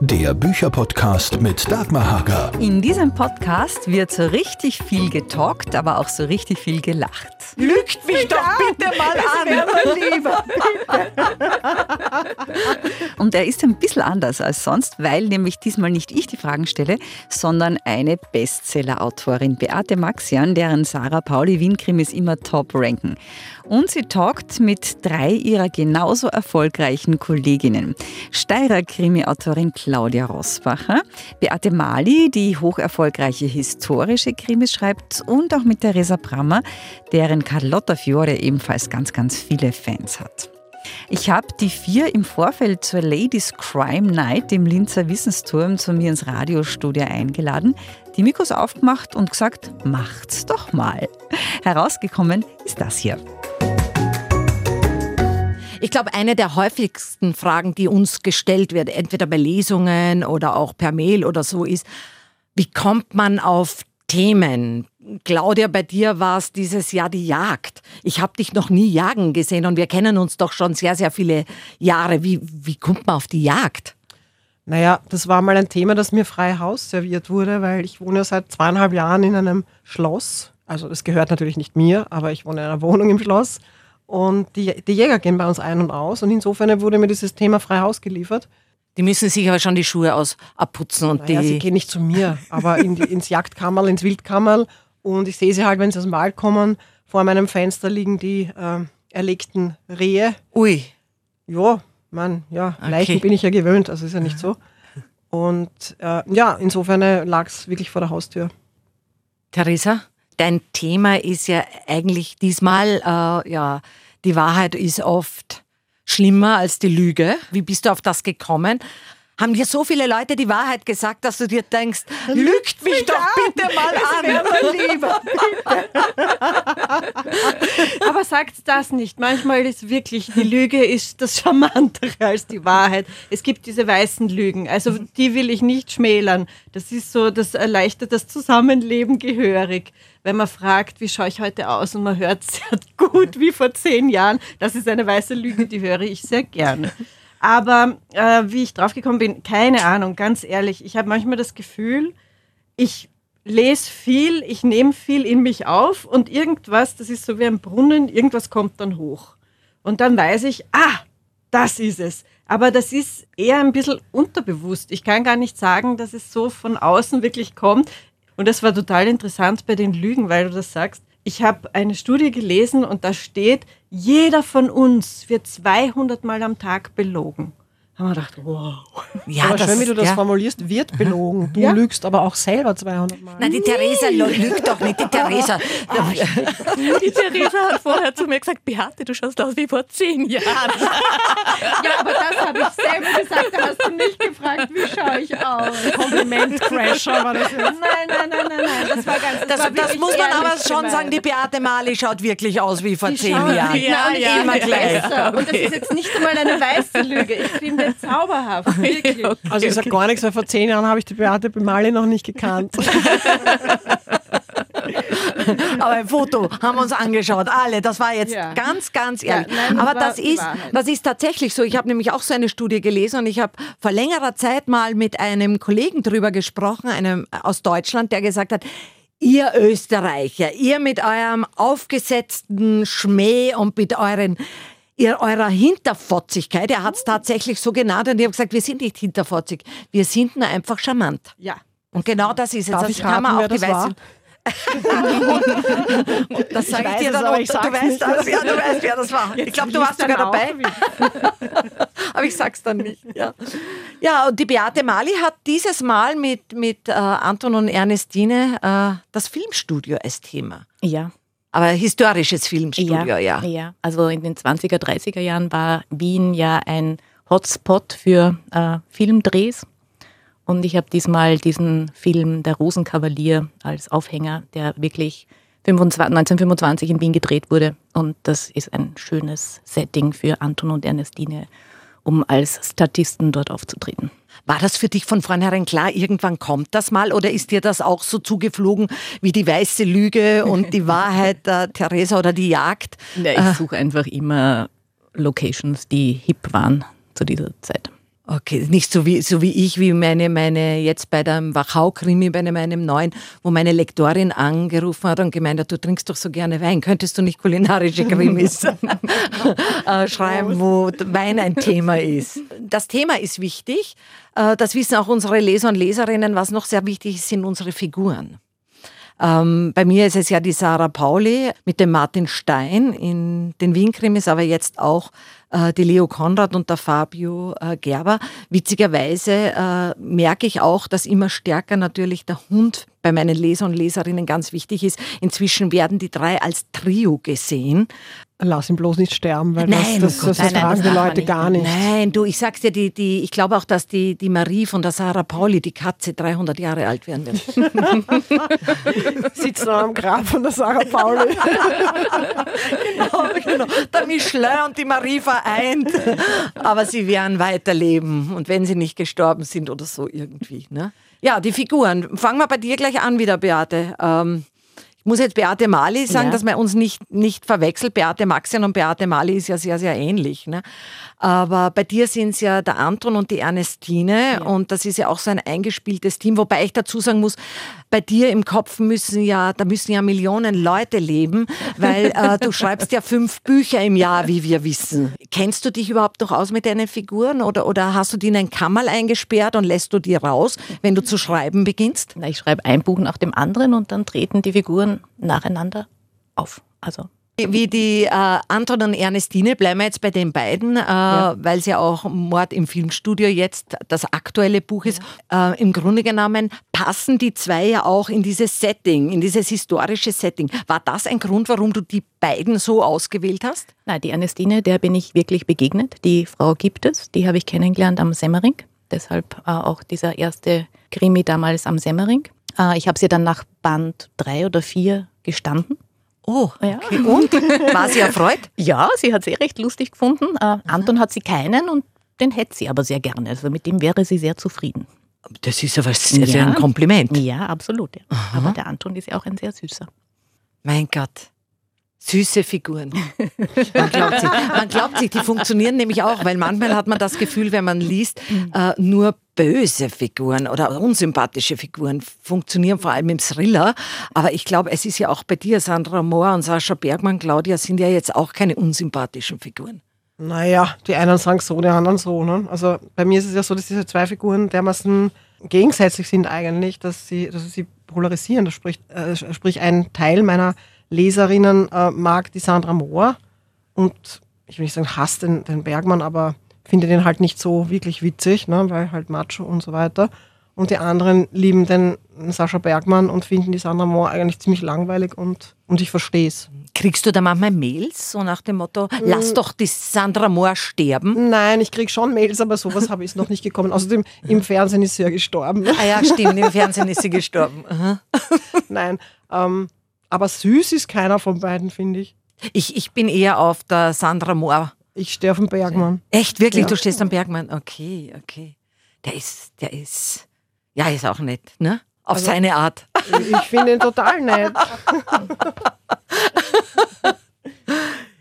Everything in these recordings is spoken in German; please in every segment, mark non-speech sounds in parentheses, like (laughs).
Der Bücherpodcast mit Dagmar Hager. In diesem Podcast wird so richtig viel getalkt, aber auch so richtig viel gelacht. Lügt mich doch bitte mal an. lieber, Und er ist ein bisschen anders als sonst, weil nämlich diesmal nicht ich die Fragen stelle, sondern eine Bestseller-Autorin, Beate Maxian, deren Sarah Pauli Wien-Krimis immer top ranken. Und sie talkt mit drei ihrer genauso erfolgreichen Kolleginnen. Steirer Krimi-Autorin Claudia Rossbacher, Beate Mali, die hocherfolgreiche historische Krimis schreibt und auch mit Theresa Brammer, deren Carlotta Fiore ebenfalls ganz, ganz viele Fans hat. Ich habe die vier im Vorfeld zur Ladies Crime Night im Linzer Wissensturm zu mir ins Radiostudio eingeladen, die Mikros aufgemacht und gesagt, macht's doch mal. Herausgekommen ist das hier. Ich glaube, eine der häufigsten Fragen, die uns gestellt wird, entweder bei Lesungen oder auch per Mail oder so, ist, wie kommt man auf Themen? Claudia, bei dir war es dieses Jahr die Jagd. Ich habe dich noch nie jagen gesehen und wir kennen uns doch schon sehr, sehr viele Jahre. Wie, wie kommt man auf die Jagd? Naja, das war mal ein Thema, das mir frei Haus serviert wurde, weil ich wohne seit zweieinhalb Jahren in einem Schloss. Also das gehört natürlich nicht mir, aber ich wohne in einer Wohnung im Schloss. Und die, die Jäger gehen bei uns ein und aus. Und insofern wurde mir dieses Thema frei Haus geliefert. Die müssen sich aber schon die Schuhe aus abputzen und naja, die. Sie gehen nicht zu mir, aber in die, ins Jagdkammerl, ins Wildkammerl. Und ich sehe sie halt, wenn sie aus dem Wald kommen. Vor meinem Fenster liegen die äh, erlegten Rehe. Ui. Ja, man, ja, okay. Leichen bin ich ja gewöhnt, also ist ja nicht so. Und äh, ja, insofern lag es wirklich vor der Haustür. Theresa? Dein Thema ist ja eigentlich diesmal, äh, ja, die Wahrheit ist oft schlimmer als die Lüge. Wie bist du auf das gekommen? Haben dir so viele Leute die Wahrheit gesagt, dass du dir denkst, lügt mich doch bitte mal an. Lieber, Aber sagt das nicht. Manchmal ist wirklich, die Lüge ist das Charmantere als die Wahrheit. Es gibt diese weißen Lügen. Also die will ich nicht schmälern. Das ist so, das erleichtert das Zusammenleben gehörig. Wenn man fragt, wie schaue ich heute aus und man hört (laughs) sehr gut wie vor zehn Jahren, das ist eine weiße Lüge, die höre ich sehr gerne. Aber äh, wie ich draufgekommen bin, keine Ahnung, ganz ehrlich. Ich habe manchmal das Gefühl, ich lese viel, ich nehme viel in mich auf und irgendwas, das ist so wie ein Brunnen, irgendwas kommt dann hoch. Und dann weiß ich, ah, das ist es. Aber das ist eher ein bisschen unterbewusst. Ich kann gar nicht sagen, dass es so von außen wirklich kommt. Und das war total interessant bei den Lügen, weil du das sagst. Ich habe eine Studie gelesen und da steht, jeder von uns wird 200 Mal am Tag belogen haben wir gedacht, wow. Ja, aber das, schön, wie du das ja. formulierst, wird belogen. Du (laughs) ja. lügst aber auch selber 200 Mal. Nein, die Theresa lügt doch nicht. Die (laughs) Theresa. (laughs) die Theresa hat vorher zu mir gesagt, Beate, du schaust aus wie vor zehn Jahren. ja, aber das habe ich selber gesagt. Da hast du nicht gefragt, wie schaue ich aus. Kompliment-Crasher war das jetzt. Nein, nein, nein, nein, nein. Das war ganz Das, das, war das muss man aber schon gemein. sagen, die Beate Mali schaut wirklich aus wie vor die zehn Jahren. Ja, ja, immer gleich. Und das ist jetzt nicht einmal eine weiße Lüge. Ich finde (laughs) zauberhaft, wirklich. Okay. Also ich sage gar nichts, weil vor zehn Jahren habe ich die Beate Bemali noch nicht gekannt. (laughs) Aber ein Foto haben wir uns angeschaut, alle. Das war jetzt ja. ganz, ganz ehrlich. Ja, nein, Aber das ist, das ist tatsächlich so. Ich habe nämlich auch so eine Studie gelesen und ich habe vor längerer Zeit mal mit einem Kollegen drüber gesprochen, einem aus Deutschland, der gesagt hat, Ihr Österreicher, ihr mit eurem aufgesetzten Schmäh und mit euren ihr, eurer Hinterfotzigkeit. Er hat es tatsächlich so genannt und ich habe gesagt, wir sind nicht hinterfotzig, wir sind nur einfach charmant. Ja. Und genau das ist es. Darf das ich raten, auch die Weißen. das (laughs) sage ich, dir dann, auch, du, weißt das, ja, du weißt, wer das war. ich glaube, du warst sogar dabei. (laughs) Aber ich sag's dann nicht. Ja. ja, und die Beate Mali hat dieses Mal mit, mit äh, Anton und Ernestine äh, das Filmstudio als Thema. Ja. Aber historisches Filmstudio, ja, ja. Ja, also in den 20er, 30er Jahren war Wien ja ein Hotspot für äh, Filmdrehs. Und ich habe diesmal diesen Film Der Rosenkavalier als Aufhänger, der wirklich 25, 1925 in Wien gedreht wurde. Und das ist ein schönes Setting für Anton und Ernestine, um als Statisten dort aufzutreten. War das für dich von vornherein klar, irgendwann kommt das mal oder ist dir das auch so zugeflogen wie die weiße Lüge und die (laughs) Wahrheit der Theresa oder die Jagd? Ja, ich suche einfach immer Locations, die hip waren zu dieser Zeit. Okay, nicht so wie, so wie ich, wie meine, meine jetzt bei dem Wachau-Krimi, bei meinem neuen, wo meine Lektorin angerufen hat und gemeint hat, du trinkst doch so gerne Wein, könntest du nicht kulinarische Krimis (laughs) äh, schreiben, wo Wein ein Thema ist. Das Thema ist wichtig, äh, das wissen auch unsere Leser und Leserinnen, was noch sehr wichtig ist, sind unsere Figuren. Ähm, bei mir ist es ja die Sarah Pauli mit dem Martin Stein in den Wien-Krimis, aber jetzt auch äh, die Leo Konrad und der Fabio äh, Gerber. Witzigerweise äh, merke ich auch, dass immer stärker natürlich der Hund bei meinen Leser und Leserinnen ganz wichtig ist. Inzwischen werden die drei als Trio gesehen. Lass ihn bloß nicht sterben, weil nein, das, das, das, das nein, fragen die Leute gar nicht. Nein, du, ich sag's dir, die, die, ich glaube auch, dass die, die Marie von der Sarah Pauli, die Katze, 300 Jahre alt werden wird. (laughs) Sitzt noch am Grab von der Sarah Pauli. (laughs) genau, genau. Der Michelin und die Marie vereint. Aber sie werden weiterleben. Und wenn sie nicht gestorben sind oder so irgendwie. Ne? Ja, die Figuren. Fangen wir bei dir gleich an wieder, Beate. Ähm, muss jetzt Beate Mali sagen, ja. dass man uns nicht, nicht verwechselt. Beate Maxian und Beate Mali ist ja sehr, sehr ähnlich. Ne? Aber bei dir sind es ja der Anton und die Ernestine ja. und das ist ja auch so ein eingespieltes Team, wobei ich dazu sagen muss, bei dir im Kopf müssen ja, da müssen ja Millionen Leute leben, weil äh, du schreibst ja fünf Bücher im Jahr, wie wir wissen. Kennst du dich überhaupt noch aus mit deinen Figuren oder, oder hast du die in ein Kammerl eingesperrt und lässt du die raus, wenn du zu schreiben beginnst? Na, ich schreibe ein Buch nach dem anderen und dann treten die Figuren nacheinander auf. Also wie die äh, Anton und Ernestine, bleiben wir jetzt bei den beiden, äh, ja. weil es ja auch Mord im Filmstudio jetzt das aktuelle Buch ist. Ja. Äh, Im Grunde genommen passen die zwei ja auch in dieses Setting, in dieses historische Setting. War das ein Grund, warum du die beiden so ausgewählt hast? Nein, die Ernestine, der bin ich wirklich begegnet. Die Frau gibt es, die habe ich kennengelernt am Semmering. Deshalb äh, auch dieser erste Krimi damals am Semmering. Äh, ich habe sie dann nach Band drei oder vier gestanden Oh, okay. Und? (laughs) War sie erfreut? Ja, sie hat sie recht lustig gefunden. Äh, Anton hat sie keinen und den hätte sie aber sehr gerne. Also mit dem wäre sie sehr zufrieden. Das ist aber sehr, ja. ein Kompliment. Ja, absolut. Ja. Aber der Anton ist ja auch ein sehr süßer. Mein Gott. Süße Figuren. Man glaubt, sich, man glaubt sich, die funktionieren nämlich auch, weil manchmal hat man das Gefühl, wenn man liest, äh, nur böse Figuren oder unsympathische Figuren funktionieren vor allem im Thriller. Aber ich glaube, es ist ja auch bei dir, Sandra Mohr und Sascha Bergmann, Claudia, sind ja jetzt auch keine unsympathischen Figuren. Naja, die einen sagen so, die anderen so. Ne? Also bei mir ist es ja so, dass diese zwei Figuren dermaßen gegensätzlich sind eigentlich, dass sie, dass sie polarisieren. Das spricht, äh, sprich, ein Teil meiner Leserinnen äh, mag die Sandra Mohr und ich will nicht sagen, hasst den, den Bergmann, aber finde den halt nicht so wirklich witzig, ne, weil halt Macho und so weiter. Und die anderen lieben den Sascha Bergmann und finden die Sandra Mohr eigentlich ziemlich langweilig und, und ich verstehe es. Kriegst du da manchmal Mails, so nach dem Motto, lass doch die Sandra Mohr sterben? Nein, ich kriege schon Mails, aber sowas habe ich noch nicht gekommen. Außerdem, (laughs) im Fernsehen ist sie ja gestorben. Ah ja, stimmt, im Fernsehen ist sie gestorben. (laughs) Nein, ähm, aber süß ist keiner von beiden, finde ich. ich. Ich bin eher auf der Sandra Mohr. Ich stehe auf dem Bergmann. Echt, wirklich? Ja. Du stehst am Bergmann? Okay, okay. Der ist, der ist, ja, ist auch nett, ne? Auf also, seine Art. Ich finde ihn total nett. (laughs)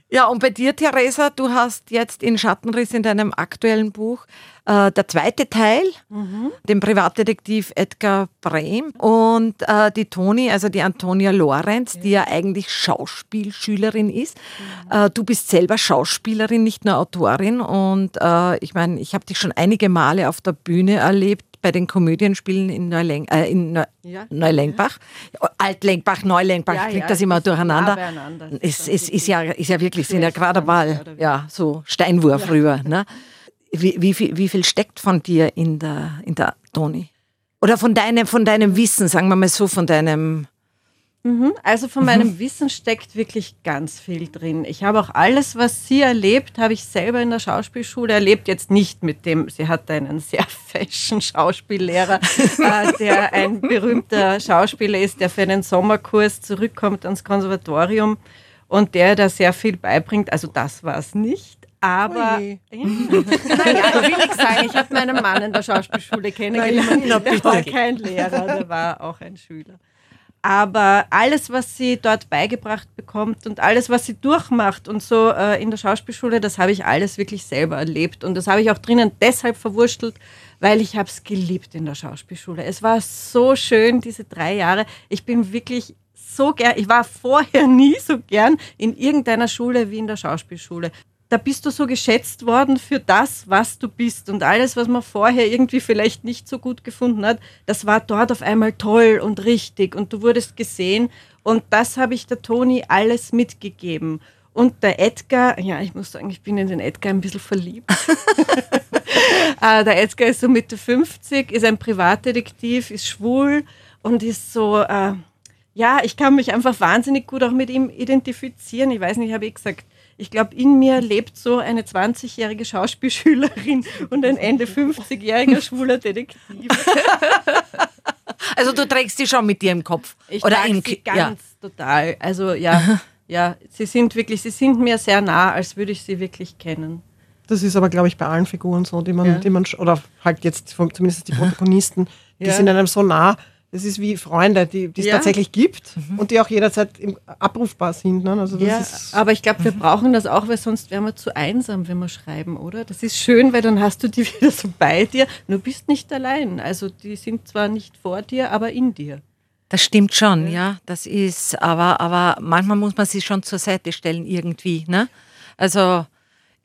Ja, und bei dir, Theresa, du hast jetzt in Schattenriss in deinem aktuellen Buch äh, der zweite Teil, mhm. den Privatdetektiv Edgar Brehm und äh, die Toni, also die Antonia Lorenz, ja. die ja eigentlich Schauspielschülerin ist. Mhm. Äh, du bist selber Schauspielerin, nicht nur Autorin und äh, ich meine, ich habe dich schon einige Male auf der Bühne erlebt bei den Komödienspielen in, Neuleng, äh, in Neu ja. Neulenkbach. Altlenkbach, Neulenkbach, ja, kriegt ja, das immer durcheinander. Es, es ist, ja, ist ja wirklich, sind ja gerade mal ja, so Steinwurf rüber. Ne? Wie, wie, viel, wie viel steckt von dir in der, in der Toni? Oder von deinem, von deinem Wissen, sagen wir mal so, von deinem. Also von meinem mhm. Wissen steckt wirklich ganz viel drin. Ich habe auch alles, was sie erlebt, habe ich selber in der Schauspielschule erlebt. Jetzt nicht mit dem, sie hatte einen sehr (laughs) fashion Schauspiellehrer, äh, der ein berühmter Schauspieler ist, der für einen Sommerkurs zurückkommt ans Konservatorium und der da sehr viel beibringt. Also das war es nicht. Aber, naja, (laughs) ich will nicht sagen, ich habe meinen Mann in der Schauspielschule kennengelernt. Der war kein Lehrer, der war auch ein Schüler. Aber alles, was sie dort beigebracht bekommt und alles, was sie durchmacht und so äh, in der Schauspielschule, das habe ich alles wirklich selber erlebt. Und das habe ich auch drinnen deshalb verwurstelt, weil ich habe es geliebt in der Schauspielschule. Es war so schön, diese drei Jahre. Ich bin wirklich so gern, ich war vorher (laughs) nie so gern in irgendeiner Schule wie in der Schauspielschule da bist du so geschätzt worden für das, was du bist. Und alles, was man vorher irgendwie vielleicht nicht so gut gefunden hat, das war dort auf einmal toll und richtig und du wurdest gesehen. Und das habe ich der Toni alles mitgegeben. Und der Edgar, ja, ich muss sagen, ich bin in den Edgar ein bisschen verliebt. (laughs) Äh, der Edgar ist so Mitte 50, ist ein Privatdetektiv, ist schwul und ist so, äh, ja, ich kann mich einfach wahnsinnig gut auch mit ihm identifizieren. Ich weiß nicht, habe ich gesagt, ich glaube, in mir lebt so eine 20-jährige Schauspielschülerin und ein Ende 50-jähriger schwuler Detektiv. (laughs) Also du trägst die schon mit dir im Kopf. Ich Oder im sie ganz ja. total. Also ja, ja, sie sind wirklich, sie sind mir sehr nah, als würde ich sie wirklich kennen. Das ist aber, glaube ich, bei allen Figuren so, die man, ja. die man, oder halt jetzt zumindest die (laughs) Protagonisten, die ja. sind einem so nah, das ist wie Freunde, die, die es ja. tatsächlich gibt mhm. und die auch jederzeit abrufbar sind. Ne? Also ja, aber ich glaube, wir mhm. brauchen das auch, weil sonst wären wir zu einsam, wenn wir schreiben, oder? Das ist schön, weil dann hast du die (laughs) wieder so bei dir. Du bist nicht allein. Also die sind zwar nicht vor dir, aber in dir. Das stimmt schon, ja. Das ist, aber, aber manchmal muss man sie schon zur Seite stellen irgendwie. Ne? Also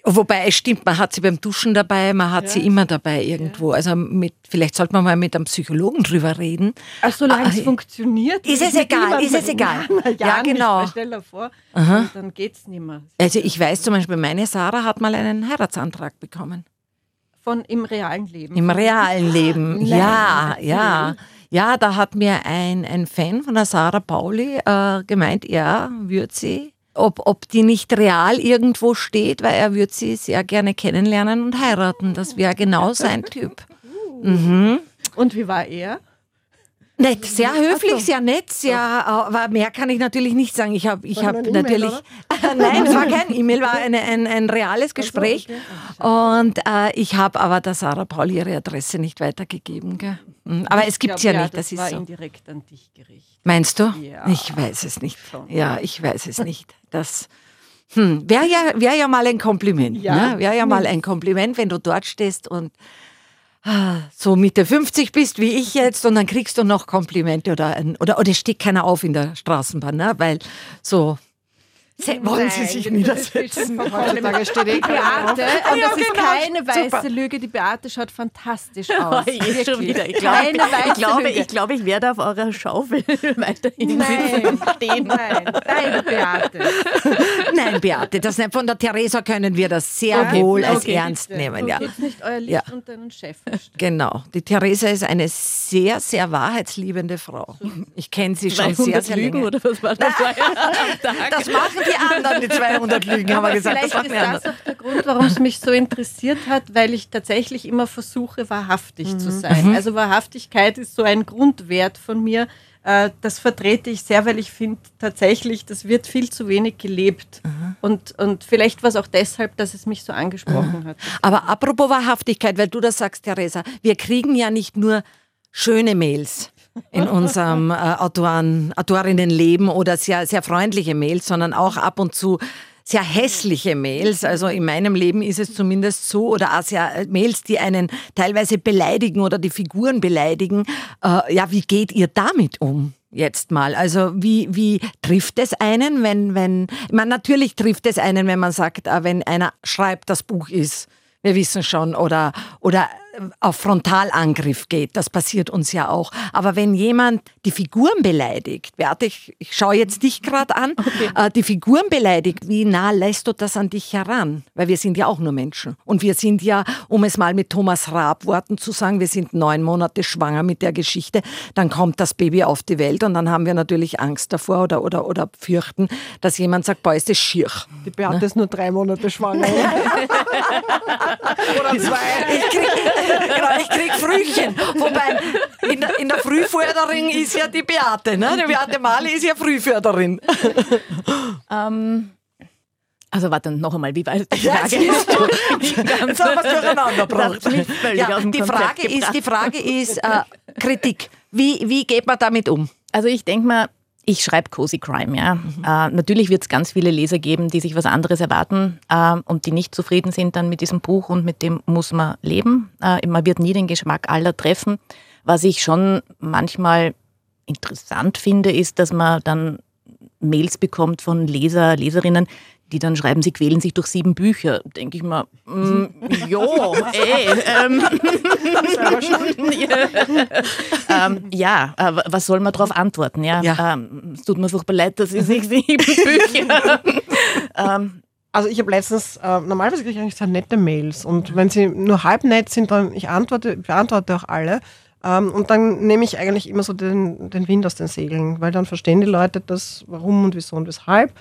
Wobei es stimmt, man hat sie beim Duschen dabei, man hat ja. sie immer dabei irgendwo. Ja. Also mit, vielleicht sollte man mal mit einem Psychologen drüber reden. Ach, solange es ah, funktioniert. Ist es egal, ist es egal. Ja, ja genau. Stell dir vor, dann geht's nicht mehr. Also ich weiß zum Beispiel, meine Sarah hat mal einen Heiratsantrag bekommen. Von im realen Leben? Im realen Leben, (laughs) ja, ja. Ja, da hat mir ein, ein Fan von der Sarah Pauli äh, gemeint, er würde sie ob, ob die nicht real irgendwo steht, weil er würde sie sehr gerne kennenlernen und heiraten. Das wäre genau sein Typ. (laughs) Mhm. Und wie war er? Nett, sehr höflich, sehr nett, sehr, aber mehr kann ich natürlich nicht sagen. Ich habe ich hab natürlich. E (laughs) Nein, es war kein (laughs) E-Mail, war eine, ein, ein reales Gespräch. Und äh, ich habe aber der Sarah Paul ihre Adresse nicht weitergegeben. Gell? Mhm, aber es gibt es ja, ja nicht. Das, das war ist so. indirekt an dich gerichtet. Meinst du? Ja. Ich weiß es nicht. Schon. Ja, ich weiß es nicht. Das hm, wäre ja, wär ja mal ein Kompliment. Ja. Ne? Wäre ja mal ein Kompliment, wenn du dort stehst und so Mitte 50 bist wie ich jetzt und dann kriegst du noch Komplimente oder, oder, oder steht keiner auf in der Straßenbahn, ne? weil so wollen Sie sich niedersetzen? Heutzutage steht eh Beate, und das ist genau. keine weiße Super. Lüge, die Beate schaut fantastisch (laughs) aus. Oh, schon wieder. Ich, glaub, keine weiße ich, glaube, Lüge. ich glaube, ich werde auf eurer Schaufel (laughs) weiterhin Nein. stehen. Nein, deine Beate. (laughs) Nein, Beate, das nicht. von der Theresa können wir das sehr okay. wohl als okay, ernst bitte. nehmen. Ja. Nicht euer Licht ja. und deinen Chef. Genau. Die Theresa ist eine sehr, sehr wahrheitsliebende Frau. Ich kenne sie schon sehr, sehr Lügen, lange. Oder was war das? das machen die anderen, die 200 Lügen, haben wir gesagt. Vielleicht das ist das auch der Grund, warum es mich so interessiert hat, weil ich tatsächlich immer versuche, wahrhaftig mhm. zu sein. Mhm. Also Wahrhaftigkeit ist so ein Grundwert von mir. Äh, das vertrete ich sehr, weil ich finde tatsächlich, das wird viel zu wenig gelebt. Mhm. Und, und vielleicht war es auch deshalb, dass es mich so angesprochen mhm. hat. Aber apropos Wahrhaftigkeit, weil du das sagst, Theresa, wir kriegen ja nicht nur schöne Mails in unserem äh, Autoren, Autorinnenleben oder sehr, sehr freundliche Mails, sondern auch ab und zu sehr hässliche Mails. Also in meinem Leben ist es zumindest so, oder auch sehr äh, Mails, die einen teilweise beleidigen oder die Figuren beleidigen. Äh, ja, wie geht ihr damit um? Jetzt mal. Also wie, wie trifft es einen, wenn, wenn, meine, natürlich trifft es einen, wenn man sagt, äh, wenn einer schreibt, das Buch ist wir wissen schon, oder, oder auf Frontalangriff geht. Das passiert uns ja auch. Aber wenn jemand die Figuren beleidigt, Beate, ich, ich schaue jetzt dich gerade an, okay. äh, die Figuren beleidigt, wie nah lässt du das an dich heran? Weil wir sind ja auch nur Menschen. Und wir sind ja, um es mal mit Thomas Raab Worten zu sagen, wir sind neun Monate schwanger mit der Geschichte, dann kommt das Baby auf die Welt und dann haben wir natürlich Angst davor oder, oder, oder fürchten, dass jemand sagt, boah, ist das schier. Die Beate ne? ist nur drei Monate schwanger. (laughs) (laughs) oder zwei. Ich krieg, genau, ich krieg Frühchen. Wobei, in der, in der Frühförderin ist ja die Beate, ne? Die Beate Mali ist ja Frühförderin. Ähm, also warte, noch einmal, wie war die Frage? Jetzt haben wir es durcheinander gebracht. Ja, die, Frage ist, die Frage ist, äh, Kritik. Wie, wie geht man damit um? Also ich denke mal, ich schreibe Cozy Crime, ja. Mhm. Äh, natürlich wird es ganz viele Leser geben, die sich was anderes erwarten äh, und die nicht zufrieden sind dann mit diesem Buch und mit dem muss man leben. Äh, man wird nie den Geschmack aller treffen. Was ich schon manchmal interessant finde, ist, dass man dann Mails bekommt von Leser, Leserinnen, die dann schreiben, sie quälen sich durch sieben Bücher. Denke ich mal, mm, jo, (laughs) ey. Ähm, (laughs) ähm, ja, äh, was soll man darauf antworten? Ja, ja. Ähm, es tut mir furchtbar leid, dass ich sich sieben (laughs) Bücher. ähm, also ich habe letztens, äh, normalerweise kriege ich eigentlich sehr nette Mails und wenn sie nur halb nett sind, dann ich antworte, beantworte auch alle. Ähm, und dann nehme ich eigentlich immer so den, den Wind aus den Segeln, weil dann verstehen die Leute das, warum und wieso und weshalb.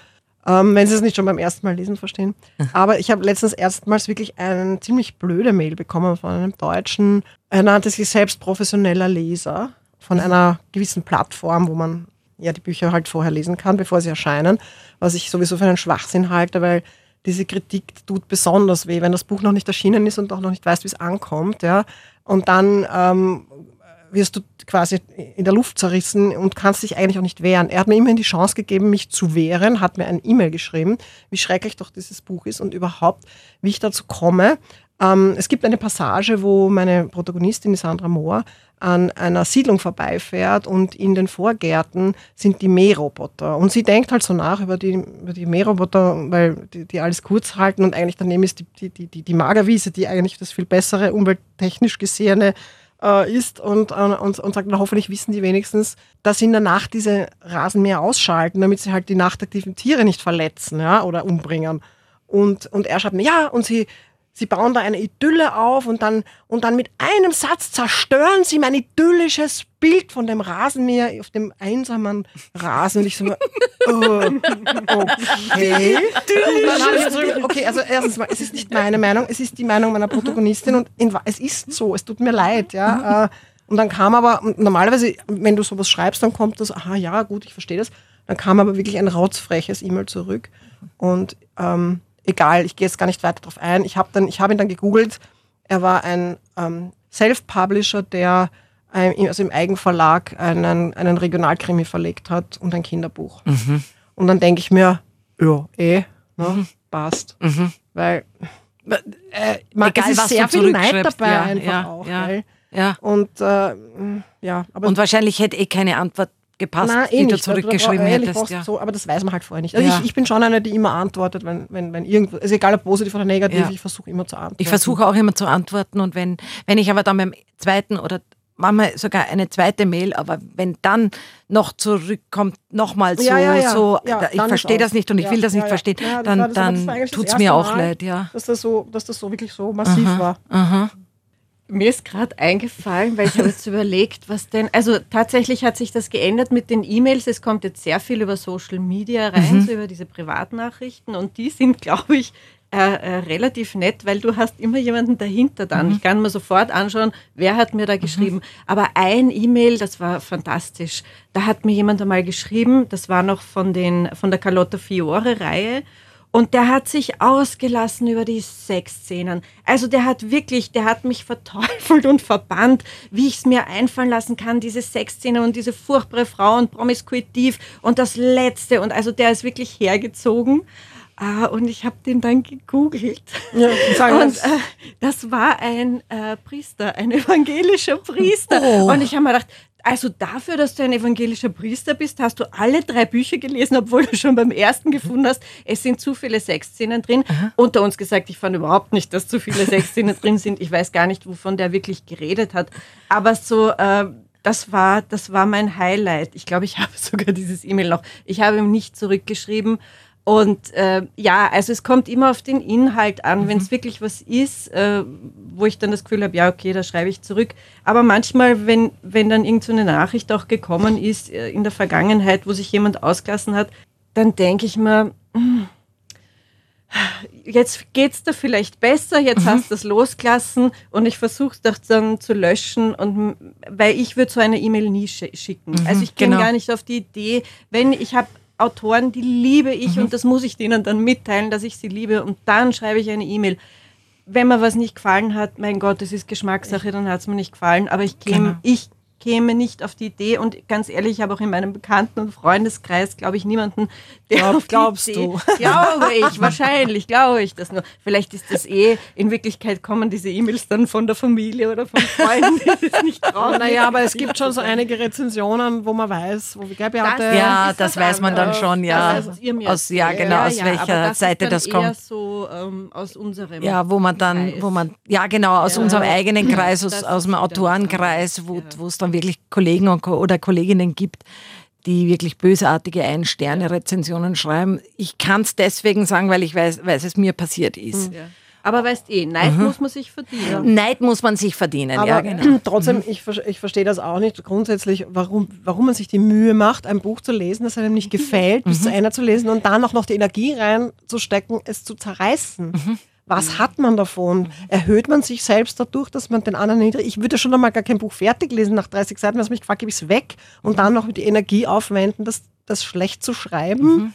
Ähm, wenn sie es nicht schon beim ersten Mal lesen verstehen. Aber ich habe letztens erstmals wirklich eine ziemlich blöde Mail bekommen von einem Deutschen. Er nannte sich selbst professioneller Leser von einer gewissen Plattform, wo man ja die Bücher halt vorher lesen kann, bevor sie erscheinen, was ich sowieso für einen Schwachsinn halte, weil diese Kritik tut besonders weh, wenn das Buch noch nicht erschienen ist und auch noch nicht weißt, wie es ankommt, ja. Und dann ähm, wirst du quasi in der Luft zerrissen und kannst dich eigentlich auch nicht wehren. Er hat mir immerhin die Chance gegeben, mich zu wehren, hat mir ein E-Mail geschrieben, wie schrecklich doch dieses Buch ist und überhaupt, wie ich dazu komme. Ähm, es gibt eine Passage, wo meine Protagonistin, Sandra Mohr, an einer Siedlung vorbeifährt und in den Vorgärten sind die Mähroboter. Und sie denkt halt so nach über die, über die Mähroboter, weil die, die alles kurz halten und eigentlich daneben ist die, die, die, die Magerwiese, die eigentlich das viel bessere, umwelttechnisch gesehene äh, ist und, äh, und, und sagt, na, hoffentlich wissen die wenigstens, dass sie in der Nacht diese Rasenmäher ausschalten, damit sie halt die nachtaktiven Tiere nicht verletzen ja, oder umbringen. Und, und er schreibt mir, ja, und sie, Sie bauen da eine Idylle auf und dann, und dann mit einem Satz zerstören sie mein idyllisches Bild von dem Rasenmäher auf dem einsamen Rasen. Und ich so, (laughs) oh, okay. So, okay, also erstens mal, es ist nicht meine Meinung, es ist die Meinung meiner Protagonistin und in, es ist so, es tut mir leid, ja. Äh, und dann kam aber, normalerweise, wenn du sowas schreibst, dann kommt das, aha, ja, gut, ich verstehe das. Dann kam aber wirklich ein rauzfreches E-Mail zurück. Und ähm, egal, ich gehe jetzt gar nicht weiter darauf ein. Ich habe hab ihn dann gegoogelt. Er war ein ähm, Self-Publisher, der ähm, also im Eigenverlag einen, einen Regionalkrimi verlegt hat und ein Kinderbuch. Mhm. Und dann denke ich mir, ja, eh, ne, mhm. passt. Mhm. Weil äh, man, Egal, es ist sehr viel Neid dabei ja, einfach ja, auch. Ja, ja. Und, äh, ja, aber und wahrscheinlich hätte eh keine Antwort gepasst, Nein, eh die nicht. du zurückgeschrieben also, hättest. Ja. So, aber das weiß man halt vorher nicht. Also ja. ich, ich, bin schon eine, die immer antwortet, wenn, wenn, wenn irgendwo, also egal ob positiv oder negativ, ja. ich versuche immer zu antworten. Ich versuche auch immer zu antworten und wenn, wenn ich aber dann beim zweiten oder manchmal sogar eine zweite Mail, aber wenn dann noch zurückkommt, nochmal so, ja, ja, ja. so ich verstehe das nicht und ich will das nicht verstehen, dann, dann tut es mir auch Mal, leid, ja. Dass das, so, dass das so wirklich so massiv aha, war. Aha. Mir ist gerade eingefallen, weil ich habe jetzt (laughs) überlegt, was denn. Also tatsächlich hat sich das geändert mit den E-Mails. Es kommt jetzt sehr viel über Social Media rein, mhm. so über diese Privatnachrichten. Und die sind, glaube ich, äh, äh, relativ nett, weil du hast immer jemanden dahinter dann. Mhm. Ich kann mir sofort anschauen, wer hat mir da mhm. geschrieben. Mhm. Aber ein E-Mail, das war fantastisch. Da hat mir jemand einmal geschrieben, das war noch von, den, von der Carlotta Fiore-Reihe. Und der hat sich ausgelassen über die Sexszenen. Also der hat wirklich, der hat mich verteufelt und verbannt, wie ich es mir einfallen lassen kann, diese Sexszenen und diese furchtbare Frau und promiskuitiv und das Letzte. Und also der ist wirklich hergezogen. Uh, und ich habe den dann gegoogelt. Ja, und äh, das war ein äh, Priester, ein evangelischer Priester. Oh. Und ich habe mir gedacht, also dafür, dass du ein evangelischer Priester bist, hast du alle drei Bücher gelesen, obwohl du schon beim ersten gefunden hast, es sind zu viele Sexszenen drin. Aha. Unter uns gesagt, ich fand überhaupt nicht, dass zu viele Sexszenen drin sind. Ich weiß gar nicht, wovon der wirklich geredet hat. Aber so, äh, das war, das war mein Highlight. Ich glaube, ich (laughs) habe sogar dieses E-Mail noch. Ich habe ihm nicht zurückgeschrieben und äh, ja, also es kommt immer auf den Inhalt an. Mhm. Wenn es wirklich was ist, äh, wo ich dann das Gefühl habe, ja, okay, da schreibe ich zurück. Aber manchmal, wenn, wenn dann irgendeine so Nachricht auch gekommen ist äh, in der Vergangenheit, wo sich jemand ausgelassen hat, dann denke ich mir, hm, jetzt geht es da vielleicht besser, jetzt mhm. hast du es losgelassen und ich versuche es dann zu löschen und weil ich würde so eine E-Mail nie schicken. Mhm, also ich komme genau. gar nicht auf die Idee, wenn ich habe Autoren, die liebe ich mhm. und das muss ich denen dann mitteilen, dass ich sie liebe und dann schreibe ich eine E-Mail. Wenn mir was nicht gefallen hat, mein Gott, das ist Geschmackssache, dann hat es mir nicht gefallen, aber ich, genau. ich käme nicht auf die Idee und ganz ehrlich, ich habe auch in meinem Bekannten- und Freundeskreis, glaube ich, niemanden, der Glaub, auf die glaubst Idee, du? (laughs) Glaube ich, (laughs) wahrscheinlich glaube ich das nur. Vielleicht ist das eh, in Wirklichkeit kommen diese E-Mails dann von der Familie oder von Freunden, die das nicht (laughs) trauen. Naja, aber es gibt schon so einige Rezensionen, wo man weiß, wo, gell, Beate? Das- Ja, ist das weiß man dann schon, ja. Ihr mir Aus- ja, genau, aus aber welcher das Seite ist dann das eher kommt. so ähm, aus unserem Ja, wo man dann, Kreis. wo man, ja genau, aus Ja. unserem eigenen Kreis, aus, aus dem Autorenkreis, wo ja. wo es dann wirklich Kollegen oder Kolleginnen gibt, die wirklich bösartige Ein-Sterne-Rezensionen schreiben. Ich kann es deswegen sagen, weil ich weiß, weiß, es mir passiert ist. Ja. Aber weißt eh, Neid Mhm. muss man sich verdienen. Neid muss man sich verdienen, Aber ja genau. (clears throat) trotzdem, ich, ver- ich verstehe das auch nicht grundsätzlich, warum, warum man sich die Mühe macht, ein Buch zu lesen, das einem nicht gefällt, bis zu Ende zu lesen und dann auch noch die Energie reinzustecken, es zu zerreißen. Was hat man davon? Erhöht man sich selbst dadurch, dass man den anderen niedrig... Ich würde schon einmal gar kein Buch fertig lesen nach 30 Seiten, was mich gefragt, gebe ich es weg? Und dann noch die Energie aufwenden, das, das schlecht zu schreiben.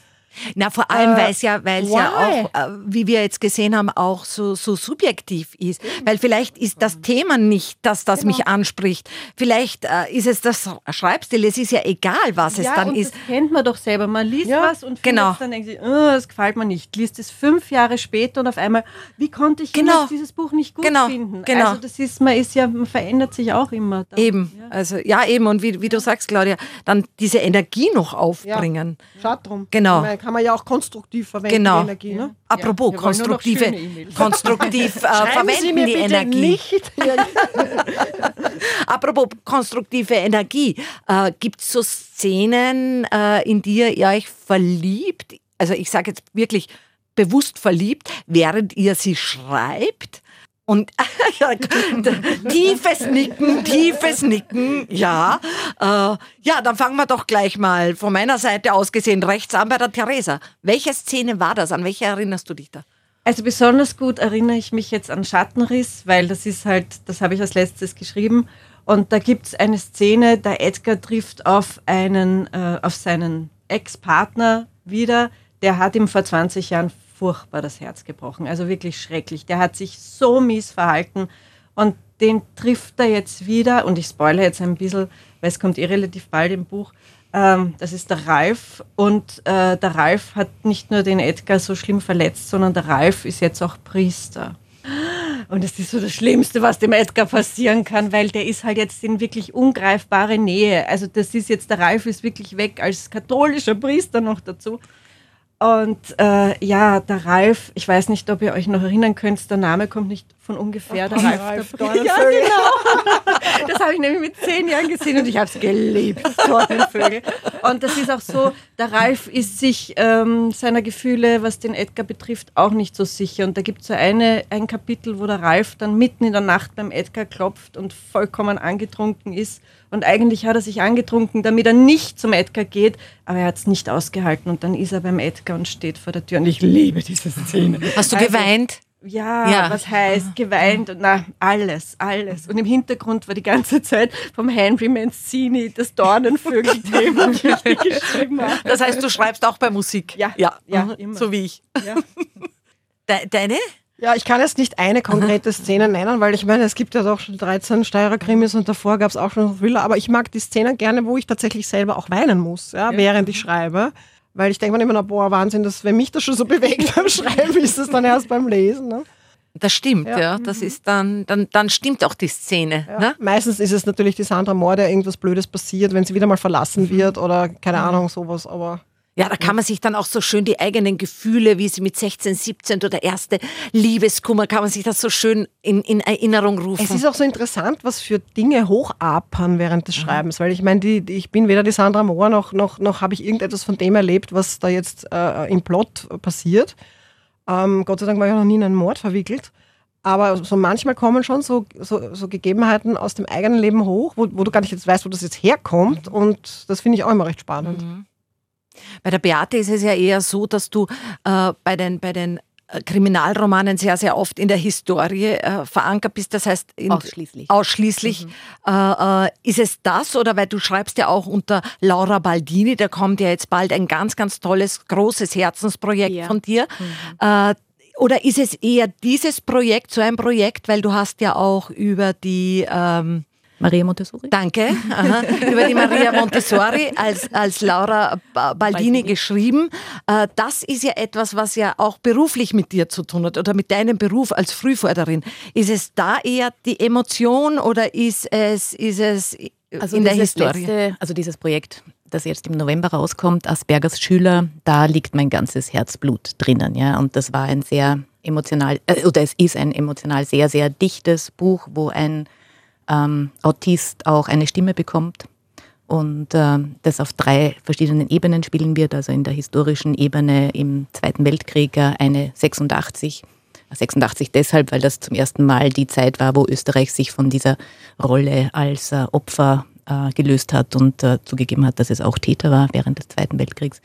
Na, vor allem, Äh, weil es ja, ja auch, äh, wie wir jetzt gesehen haben, auch so, so subjektiv ist. Weil vielleicht ist das Thema nicht das, das Genau. mich anspricht. Vielleicht äh, ist es das Schreibstil. Es ist ja egal, was es ja, dann und ist. das kennt man doch selber. Man liest Ja, was und genau. dann denkt sich, oh, das gefällt mir nicht. Liest es fünf Jahre später und auf einmal, wie konnte ich Genau. dieses Buch nicht gut Genau, finden? genau. Also das ist, man ist ja, man verändert sich auch immer. Da- Eben, Ja. also ja eben und wie, wie du sagst, Claudia, dann diese Energie noch aufbringen. Schade drum. Genau. Kann man ja auch konstruktiv verwenden, Genau. die Energie. Ne? Apropos noch konstruktive, E-Mails. konstruktiv äh, (laughs) verwenden die Energie. nicht. (laughs) (laughs) Apropos konstruktive Energie, äh, gibt es so Szenen, äh, in die ihr euch verliebt? Also ich sage jetzt wirklich bewusst verliebt, während ihr sie schreibt? Und (laughs) tiefes Nicken, tiefes Nicken, ja. Äh, ja, dann fangen wir doch gleich mal von meiner Seite aus gesehen rechts an bei der Theresa. Welche Szene war das? An welche erinnerst du dich da? Also besonders gut erinnere ich mich jetzt an Schattenriss, weil das ist halt, das habe ich als letztes geschrieben. Und da gibt es eine Szene, der Edgar trifft auf einen, äh, auf seinen Ex-Partner wieder. Der hat ihm vor 20 Jahren furchtbar das Herz gebrochen. Also wirklich schrecklich. Der hat sich so mies verhalten. Und den trifft er jetzt wieder. Und ich spoilere jetzt ein bisschen, weil es kommt eh relativ bald im Buch. Ähm, das ist der Ralf. Und äh, der Ralf hat nicht nur den Edgar so schlimm verletzt, sondern der Ralf ist jetzt auch Priester. Und das ist so das Schlimmste, was dem Edgar passieren kann, weil der ist halt jetzt in wirklich ungreifbare Nähe. Also das ist jetzt, der Ralf ist wirklich weg als katholischer Priester noch dazu. Und äh, ja, der Ralf, ich weiß nicht, ob ihr euch noch erinnern könnt, der Name kommt nicht von ungefähr. Der Ralf, Ralf der. Ja, genau. (laughs) Das habe ich nämlich mit zehn Jahren gesehen und ich habe es geliebt, Dornenvögel. Und das ist auch so, der Ralf ist sich ähm, seiner Gefühle, was den Edgar betrifft, auch nicht so sicher. Und da gibt es so eine, ein Kapitel, wo der Ralf dann mitten in der Nacht beim Edgar klopft und vollkommen angetrunken ist. Und eigentlich hat er sich angetrunken, damit er nicht zum Edgar geht, aber er hat es nicht ausgehalten. Und dann ist er beim Edgar und steht vor der Tür. Und ich liebe diese Szene. Hast du Also, geweint? Ja, Ja. was heißt geweint und na, alles, alles. Und im Hintergrund war die ganze Zeit vom Henry Mancini das Dornenvögel-Thema, (laughs) das ich geschrieben habe. Das heißt, du schreibst auch bei Musik? Ja, ja, ja, mhm, immer. so wie ich. Ja. (laughs) De deine? Ja, ich kann jetzt nicht eine konkrete Szene nennen, weil ich meine, es gibt ja doch schon 13 Steirer Krimis und davor gab es auch schon Thriller, aber ich mag die Szenen gerne, wo ich tatsächlich selber auch weinen muss, ja, während ich schreibe. Weil ich denke mir immer, noch, boah, Wahnsinn, dass, wenn mich das schon so bewegt beim Schreiben, ist es dann erst beim Lesen. Ne? Das stimmt, ja. Ja. Das ist dann, dann, dann stimmt auch die Szene. Ja. Ne? Meistens ist es natürlich die Sandra Moore, der irgendwas Blödes passiert, wenn sie wieder mal verlassen wird oder keine Ahnung, sowas, aber. Ja, da kann man sich dann auch so schön die eigenen Gefühle, wie sie mit 16, 17 oder erste Liebeskummer, kann man sich das so schön in, in Erinnerung rufen. Es ist auch so interessant, was für Dinge hochapern während des Schreibens, weil ich meine, die, die, ich bin weder die Sandra Moore noch, noch, noch habe ich irgendetwas von dem erlebt, was da jetzt äh, im Plot passiert. Ähm, Gott sei Dank war ich noch nie in einen Mord verwickelt. Aber so manchmal kommen schon so, so, so Gegebenheiten aus dem eigenen Leben hoch, wo, wo du gar nicht jetzt weißt, wo das jetzt herkommt. Und das finde ich auch immer recht spannend. Bei der Beate ist es ja eher so, dass du äh, bei den, bei den äh, Kriminalromanen sehr, sehr oft in der Historie äh, verankert bist. Das heißt, Ausschließlich. Ausschließlich. Äh, äh, ist es das oder weil du schreibst ja auch unter Laura Baldini, da kommt ja jetzt bald ein ganz, ganz tolles, großes Herzensprojekt Ja. von dir. Äh, oder ist es eher dieses Projekt, so ein Projekt, weil du hast ja auch über die, ähm, Maria Montessori. Danke. Aha. Über die Maria Montessori als, als Laura Baldini geschrieben. Äh, das ist ja etwas, was ja auch beruflich mit dir zu tun hat oder mit deinem Beruf als Frühforderin. Ist es da eher die Emotion oder ist es, ist es also in der Historie? Letzte, also dieses Projekt, das jetzt im November rauskommt, Aspergers Schüler, da liegt mein ganzes Herzblut drinnen. Ja? Und das war ein sehr emotional, äh, oder es ist ein emotional sehr, sehr dichtes Buch, wo ein ähm, Autist auch eine Stimme bekommt und äh, das auf drei verschiedenen Ebenen spielen wird, also in der historischen Ebene im Zweiten Weltkrieg eine 86. 86 deshalb, weil das zum ersten Mal die Zeit war, wo Österreich sich von dieser Rolle als äh, Opfer äh, gelöst hat und äh, zugegeben hat, dass es auch Täter war während des Zweiten Weltkriegs.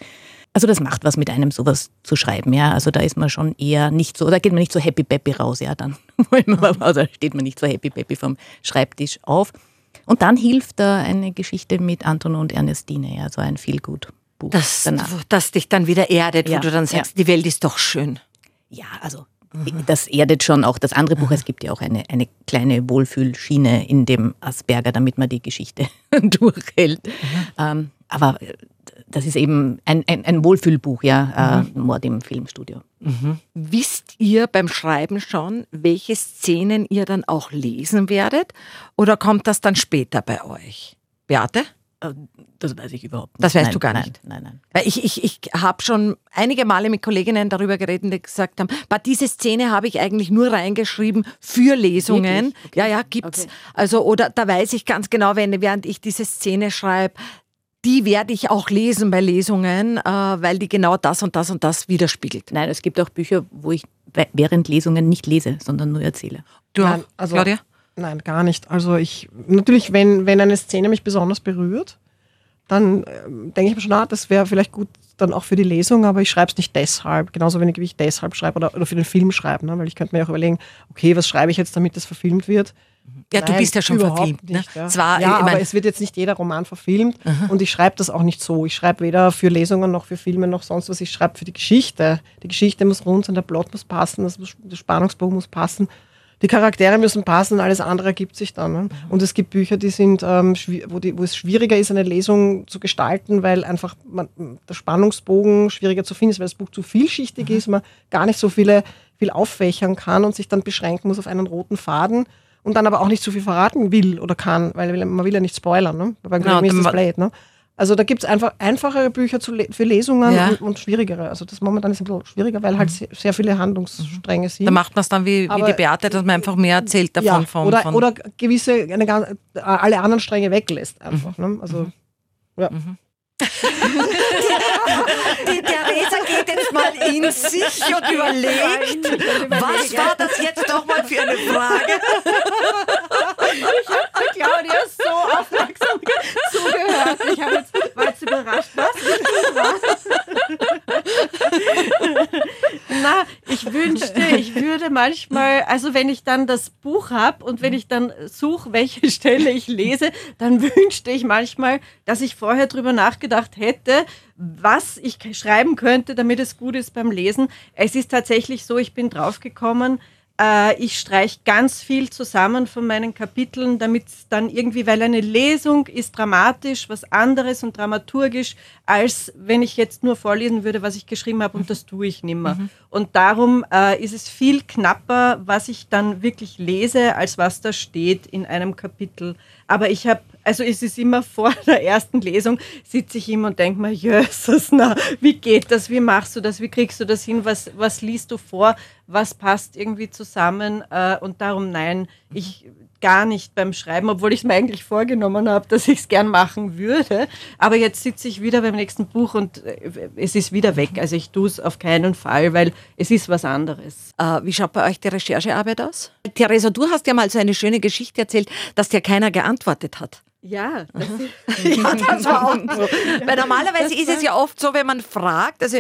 Also das macht was mit einem, sowas zu schreiben, ja. Also da ist man schon eher nicht so, da geht man nicht so happy peppy raus, ja, dann. (laughs) also steht man nicht so happy peppy vom Schreibtisch auf. Und dann hilft da eine Geschichte mit Anton und Ernestine, ja, so ein Feelgood Buch. Das, danach. das dich dann wieder erdet, ja, wo du dann sagst, ja. die Welt ist doch schön. Ja, also mhm. das erdet schon auch das andere Buch. Mhm. Es gibt ja auch eine, eine kleine Wohlfühlschiene in dem Asperger, damit man die Geschichte (laughs) durchhält. Mhm. Ähm, aber das ist eben ein, ein, ein Wohlfühlbuch, ja, äh, mhm. Mord im Filmstudio. Mhm. Wisst ihr beim Schreiben schon, welche Szenen ihr dann auch lesen werdet? Oder kommt das dann später bei euch? Beate? Äh, das weiß ich überhaupt nicht. Das weißt nein, du gar nicht? Nein, nein. nein. Ich, ich, ich habe schon einige Male mit Kolleginnen darüber geredet, die gesagt haben, diese Szene habe ich eigentlich nur reingeschrieben für Lesungen. Okay. Ja, ja, gibt's. Okay. Also, oder da weiß ich ganz genau, wenn, während ich diese Szene schreibe, die werde ich auch lesen bei Lesungen, äh, weil die genau das und das und das widerspiegelt. Nein, es gibt auch Bücher, wo ich während Lesungen nicht lese, sondern nur erzähle. Du, Nein, also, Claudia? Nein, gar nicht. Also ich, natürlich, wenn, wenn eine Szene mich besonders berührt, dann äh, denke ich mir schon, ah, das wäre vielleicht gut dann auch für die Lesung, aber ich schreibe es nicht deshalb, genauso wenig wie ich deshalb schreibe oder, oder für den Film schreibe, ne? weil ich könnte mir auch überlegen, okay, was schreibe ich jetzt, damit das verfilmt wird? Ja, Nein, du bist ja schon verfilmt. Ne? Nicht, ja. Zwar, ja, aber es wird jetzt nicht jeder Roman verfilmt Aha. und ich schreibe das auch nicht so. Ich schreibe weder für Lesungen noch für Filme noch sonst was. Ich schreibe für die Geschichte. Die Geschichte muss rund sein, der Plot muss passen, das, der Spannungsbogen muss passen. Die Charaktere müssen passen, alles andere ergibt sich dann. Ne? Und es gibt Bücher, die sind, ähm, wo, die, wo, es schwieriger ist, eine Lesung zu gestalten, weil einfach man, der Spannungsbogen schwieriger zu finden ist, weil das Buch zu vielschichtig mhm. ist, man gar nicht so viele, viel auffächern kann und sich dann beschränken muss auf einen roten Faden und dann aber auch nicht zu viel verraten will oder kann, weil man will ja nicht spoilern, ne? Beim genau, ist das Blade, ne? Also da gibt es einfach einfachere Bücher le für Lesungen ja. und, und, schwierigere. Also das momentan ist ein bisschen schwieriger, weil halt mhm. sehr, viele Handlungsstränge sind. Da macht man es dann wie, wie die Beate, dass man einfach mehr erzählt davon. Ja, von, oder, von oder gewisse, eine, alle anderen Stränge weglässt einfach. Mhm. Ne? Also, mhm. ja. Mhm. Die, die Theresa geht jetzt mal in sich und überlegt, was war das jetzt doch mal für eine Frage? Ich habe Claudia so aufmerksam zugehört. Ich habe jetzt, war jetzt überrascht, was? Na, ich wünschte, manchmal, also wenn ich dann das Buch habe und wenn ich dann suche, welche (laughs) Stelle ich lese, dann wünschte ich manchmal, dass ich vorher drüber nachgedacht hätte, was ich schreiben könnte, damit es gut ist beim Lesen. Es ist tatsächlich so, ich bin draufgekommen, äh, ich streiche ganz viel zusammen von meinen Kapiteln, damit es dann irgendwie, weil eine Lesung ist dramatisch, was anderes und dramaturgisch, als wenn ich jetzt nur vorlesen würde, was ich geschrieben habe und das tue ich nimmer. Mhm. Und darum äh, ist es viel knapper, was ich dann wirklich lese, als was da steht in einem Kapitel. Aber ich habe also es ist immer vor (laughs) der ersten Lesung, sitze ich immer und denke mir, Jesus, na, wie geht das, wie machst du das, wie kriegst du das hin, was, was liest du vor, was passt irgendwie zusammen? Äh, und darum nein, ich gar nicht beim Schreiben, obwohl ich es mir eigentlich vorgenommen habe, dass ich es gern machen würde. Aber jetzt sitze ich wieder beim nächsten Buch und äh, es ist wieder weg. Also ich tue es auf keinen Fall, weil es ist was anderes. Äh, wie schaut bei euch die Recherchearbeit aus? Theresa, du hast ja mal so eine schöne Geschichte erzählt, dass dir keiner geantwortet hat. Ja, das, (laughs) ja, das war auch so. Weil normalerweise ist es ja oft so, wenn man fragt, also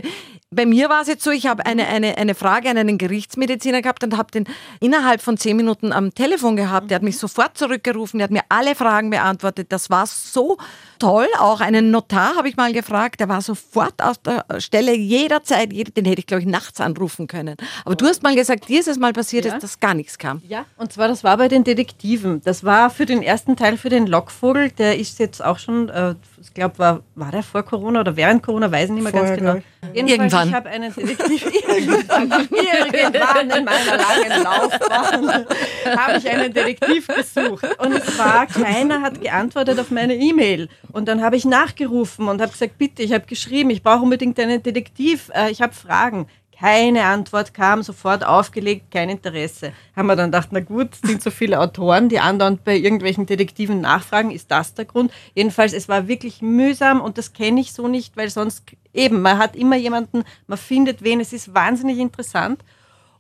bei mir war es jetzt so, ich habe eine, eine, eine Frage an einen Gerichtsmediziner gehabt und habe den innerhalb von zehn Minuten am Telefon gehabt. Der hat mich sofort zurückgerufen, der hat mir alle Fragen beantwortet. Das war so toll. Auch einen Notar habe ich mal gefragt, der war sofort auf der Stelle jederzeit, den hätte ich glaube ich nachts anrufen können. Aber du hast mal gesagt, dir ist es mal passiert, ja. dass gar nichts kam. Ja, und zwar das war bei den Detektiven. Das war für den ersten Teil für den Lockvogel, der ist jetzt auch schon, äh, ich glaube, war, war der vor Corona oder während Corona, weiß ich nicht mehr Vorher, ganz genau. Jedenfalls irgendwann. Ich habe einen Detektiv irgendwann, (laughs) irgendwann in meiner langen Laufbahn (laughs) habe ich einen Detektiv gesucht und es war keiner hat geantwortet auf meine E-Mail und dann habe ich nachgerufen und habe gesagt, bitte, ich habe geschrieben, ich brauche unbedingt einen Detektiv, äh, ich habe Fragen. Keine Antwort kam, sofort aufgelegt, kein Interesse. Haben wir dann gedacht, na gut, sind so viele Autoren, die andauernd bei irgendwelchen Detektiven nachfragen, ist das der Grund? Jedenfalls, es war wirklich mühsam und das kenne ich so nicht, weil sonst eben, man hat immer jemanden, man findet wen, es ist wahnsinnig interessant.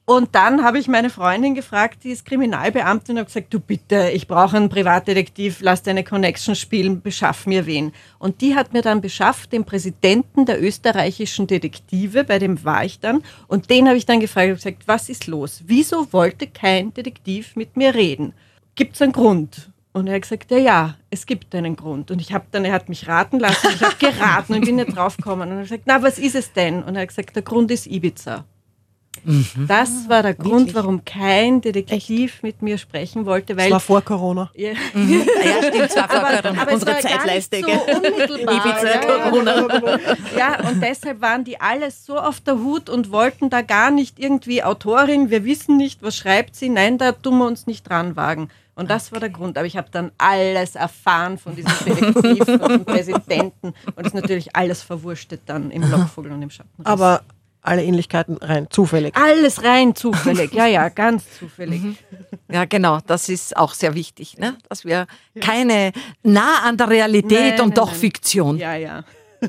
Und dann habe ich meine Freundin gefragt, die ist Kriminalbeamtin, und habe gesagt, du bitte, ich brauche einen Privatdetektiv, lass deine Connection spielen, beschaff mir wen. Und die hat mir dann beschafft, den Präsidenten der österreichischen Detektive, bei dem war ich dann, und den habe ich dann gefragt, und gesagt, was ist los? Wieso wollte kein Detektiv mit mir reden? Gibt es einen Grund? Und er hat gesagt, ja, ja, es gibt einen Grund. Und ich habe dann, er hat mich raten lassen, ich habe geraten und bin nicht drauf gekommen. Und er hat gesagt, na, was ist es denn? Und er hat gesagt, der Grund ist Ibiza. Mhm. Das war der Grund, Wirklich? warum kein Detektiv Echt? mit mir sprechen wollte. Weil das war vor Corona. Ja, mhm. (laughs) ja stimmt, es war vor aber, Corona. Aber Unsere Zeitleiste. So Ibiza, ja, Corona. Ja, und deshalb waren die alle so auf der Hut und wollten da gar nicht irgendwie Autorin, wir wissen nicht, was schreibt sie. Nein, da tun wir uns nicht dran wagen. Und das okay. war der Grund. Aber ich habe dann alles erfahren von diesem Detektiv, von dem Präsidenten und ist natürlich alles verwurstet dann im Lockvogel und im Schatten. Aber alle Ähnlichkeiten rein zufällig. Alles rein zufällig, ja, ja, ganz zufällig. Mhm. Ja, genau, das ist auch sehr wichtig, ne? dass wir keine nah an der Realität nein, und nein, doch nein. Fiktion. Ja, ja.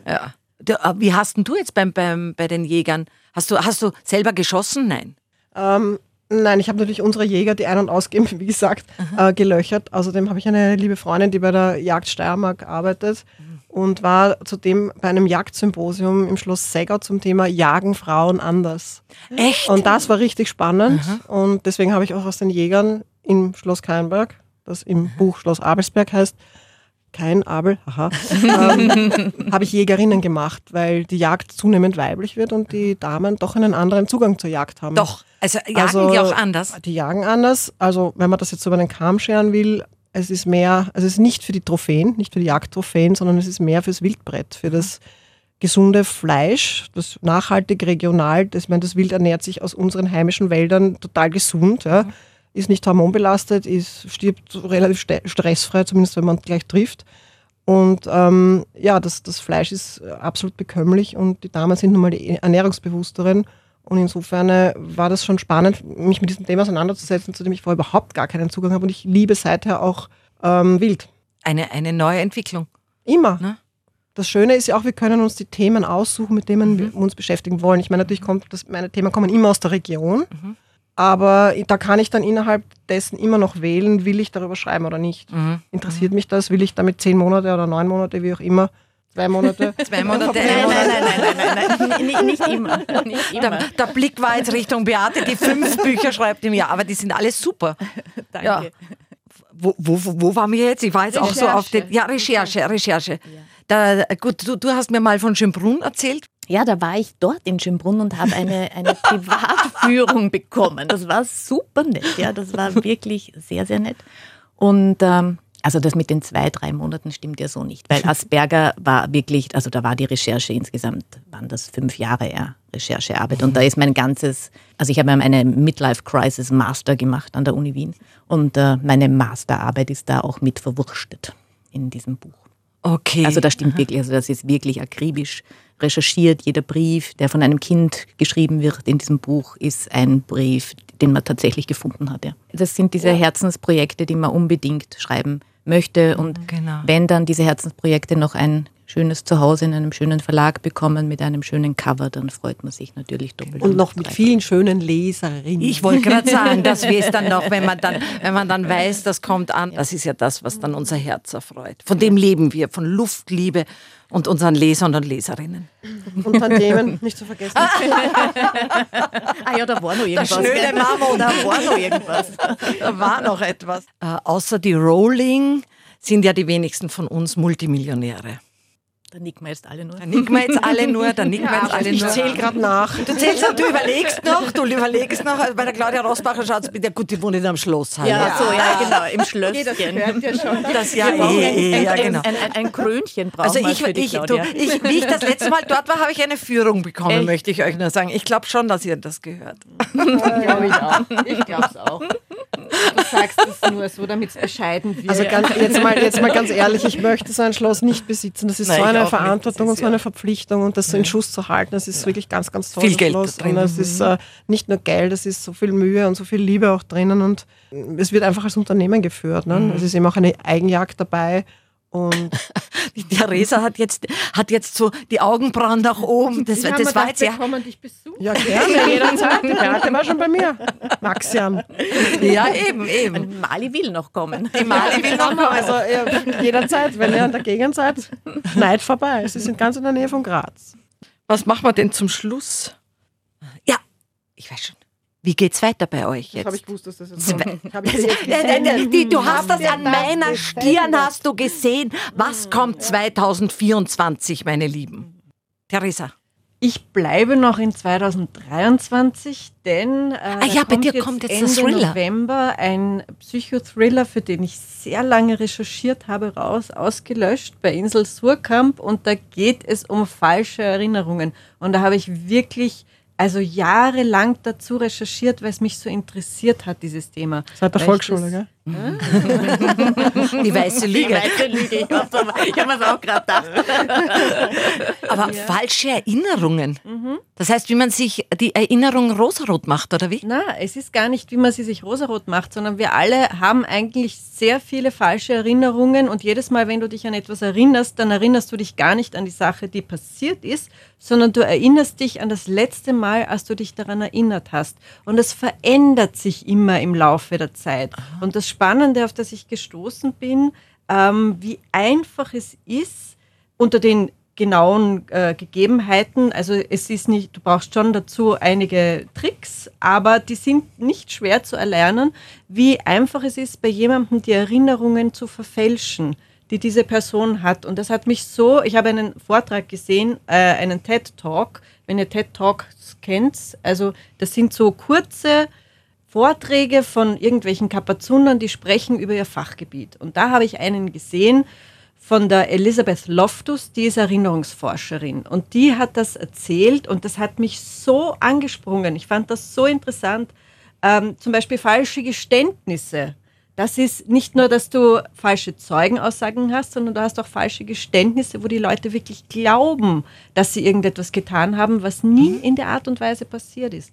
ja. Äh, wie hast denn du jetzt beim, beim, bei den Jägern? Hast du, hast du selber geschossen? Nein. Ähm, nein, ich habe natürlich unsere Jäger, die ein- und ausgehen, (laughs) wie gesagt, äh, gelöchert. Außerdem habe ich eine liebe Freundin, die bei der Jagd Steiermark arbeitet. Mhm und war zudem bei einem Jagdsymposium im Schloss Segau zum Thema Jagen Frauen anders. Echt? Und das war richtig spannend mhm. und deswegen habe ich auch aus den Jägern im Schloss Keinberg, das im Buch Schloss Abelsberg heißt, kein Abel, haha, ähm, (laughs) habe ich Jägerinnen gemacht, weil die Jagd zunehmend weiblich wird und die Damen doch einen anderen Zugang zur Jagd haben. Doch, also jagen also, die auch anders? Die jagen anders. Also wenn man das jetzt über den Kamm scheren will, es ist mehr, also es ist nicht für die Trophäen, nicht für die Jagdtrophäen, sondern es ist mehr fürs Wildbrett, für das gesunde Fleisch, das nachhaltig regional, das, ich meine, das Wild ernährt sich aus unseren heimischen Wäldern total gesund, ja, ist nicht hormonbelastet, ist, stirbt relativ stressfrei, zumindest wenn man gleich trifft. Und ähm, ja, das, das Fleisch ist absolut bekömmlich und die Damen sind nun mal die ernährungsbewussteren. Und insofern äh, war das schon spannend, mich mit diesem Thema auseinanderzusetzen, zu dem ich vorher überhaupt gar keinen Zugang habe. Und ich liebe seither auch ähm, Wild. Eine, eine neue Entwicklung. Immer. Ne? Das Schöne ist ja auch, wir können uns die Themen aussuchen, mit denen mhm. wir uns beschäftigen wollen. Ich meine, natürlich kommt das, meine Themen kommen immer aus der Region, mhm. aber da kann ich dann innerhalb dessen immer noch wählen, will ich darüber schreiben oder nicht. Mhm. Interessiert mich das? Will ich damit zehn Monate oder neun Monate, wie auch immer, Zwei Monate? (laughs) Zwei Monate. Nein, nein, nein, nein, nein, nein, nein. Nicht, nicht immer. (laughs) Nicht immer. Der, der, Blick war jetzt Richtung Beate, die fünf (laughs) Bücher schreibt im Jahr, aber die sind alle super. Danke. Ja. Wo, wo, wo waren wir jetzt? Ich war jetzt Recherche. auch so auf den. Ja, Recherche, Recherche. Da, gut, du, du hast mir mal von Schönbrunn erzählt. Ja, da war ich dort in Schönbrunn und habe eine, eine Privatführung bekommen. Das war super nett. Ja, das war wirklich sehr, sehr nett. Und ähm, also das mit den zwei, drei Monaten stimmt ja so nicht, weil (laughs) Asperger war wirklich, also da war die Recherche insgesamt, waren das fünf Jahre ja, Recherchearbeit. Und da ist mein ganzes, also ich habe eine Midlife Crisis Master gemacht an der Uni Wien und äh, meine Masterarbeit ist da auch mit verwurstet in diesem Buch. Okay. Also das stimmt Aha. wirklich, also das ist wirklich akribisch recherchiert. Jeder Brief, der von einem Kind geschrieben wird in diesem Buch, ist ein Brief, den man tatsächlich gefunden hat. Ja. Das sind diese Herzensprojekte, die man unbedingt schreiben möchte. Und genau. wenn dann diese Herzensprojekte noch ein schönes Zuhause in einem schönen Verlag bekommen mit einem schönen Cover, dann freut man sich natürlich doppelt. Und noch mit vielen schönen Leserinnen. Ich wollte gerade sagen, das wäre es dann noch, wenn man dann, wenn man dann weiß, das kommt an. Das ist ja das, was dann unser Herz erfreut. Von dem leben wir, von Luftliebe und unseren Lesern und Leserinnen. Und Themen nicht zu vergessen. ah (laughs) ja, da war noch irgendwas. Der schnöde Mama, da war noch irgendwas. Da war noch etwas. Äh, außer die Rolling sind ja die wenigsten von uns Multimillionäre. Da nicken wir jetzt alle nur. Da nicken wir jetzt alle nur, da nicken wir jetzt alle Ich nur. zähle gerade nach. Du zählst noch, du überlegst noch, du überlegst noch. Also bei der Claudia Rosbacher schaut es bitte gut, die wohnt in einem Schloss. Hallo. Ja, so, ja, genau, im Schlösschen. ja schon. Das ja, eh, ein, eh, ein, ja, genau. ein, ein, ein Krönchen brauchen Also wir ich, für die ich, du, Claudia. ich, wie ich das letzte Mal dort war, habe ich eine Führung bekommen, Echt? möchte ich euch nur sagen. Ich glaube schon, dass ihr das gehört. Glaube ich auch. Ich glaube es auch. Du sagst es nur so, damit es bescheiden wird. Also ganz, jetzt, mal, jetzt mal ganz ehrlich, ich möchte so ein Schloss nicht besitzen. Das ist Nein, so ich eine nicht. Verantwortung und so eine Verpflichtung und das so in Schuss zu halten. Das ist wirklich ganz, ganz toll. Viel Geld. Und es ist äh, nicht nur Geld, es ist so viel Mühe und so viel Liebe auch drinnen und es wird einfach als Unternehmen geführt. Ne? Es ist eben auch eine Eigenjagd dabei. Und (laughs) Die Theresa hat jetzt, hat jetzt so die Augenbrauen nach oben. Das, Ich das war jetzt ja. kommen dich besuchen. ja, gerne, (laughs) jederzeit. Die Beate war schon bei mir. Maxian. Ja, eben, eben. Mali will noch kommen. Die Mali will noch mal. Also jederzeit, wenn ihr an der Gegend seid, Neid vorbei. Sie sind ganz in der Nähe von Graz. Was machen wir denn zum Schluss? Ja, ich weiß schon. Wie geht's weiter bei euch jetzt? Habe ich gewusst, dass das jetzt kommt. Das- Du hast das an das meiner? Stirn, hast du gesehen. Was kommt 2024, meine Lieben? Theresa. Ich bleibe noch in 2023, denn äh, Ah ja, bei kommt dir jetzt kommt jetzt Ende Thriller. November ein Psychothriller, für den ich sehr lange recherchiert habe, raus, ausgelöscht bei Insel Surkamp und da geht es um falsche Erinnerungen und da habe ich wirklich also jahrelang dazu recherchiert, weil es mich so interessiert hat, dieses Thema. Seit der Weil Volksschule, das- gell? Die weiße Lüge. Weite Lüge, ich habe mir es auch gerade gedacht. (laughs) Aber falsche Erinnerungen. Das heißt, wie man sich die Erinnerung rosarot macht, oder wie? Na, es ist gar nicht, wie man sie sich rosarot macht, sondern wir alle haben eigentlich sehr viele falsche Erinnerungen und jedes Mal, wenn du dich an etwas erinnerst, dann erinnerst du dich gar nicht an die Sache, die passiert ist, sondern du erinnerst dich an das letzte Mal, als du dich daran erinnert hast. Und es verändert sich immer im Laufe der Zeit. Und das Spannende, auf das ich gestoßen bin, ähm, wie einfach es ist, unter den genauen äh, Gegebenheiten. Also es ist nicht, du brauchst schon dazu einige Tricks, aber die sind nicht schwer zu erlernen, wie einfach es ist, bei jemandem die Erinnerungen zu verfälschen, die diese Person hat. Und das hat mich so, ich habe einen Vortrag gesehen, äh, einen TED Talk, wenn ihr TED Talks kennt, also das sind so kurze Vorträge von irgendwelchen Kapazundern, die sprechen über ihr Fachgebiet. Und da habe ich einen gesehen von der Elisabeth Loftus, die ist Erinnerungsforscherin. Und die hat das erzählt und das hat mich so angesprungen. Ich fand das so interessant. Ähm, zum Beispiel falsche Geständnisse. Das ist nicht nur, dass du falsche Zeugenaussagen hast, sondern du hast auch falsche Geständnisse, wo die Leute wirklich glauben, dass sie irgendetwas getan haben, was nie in der Art und Weise passiert ist.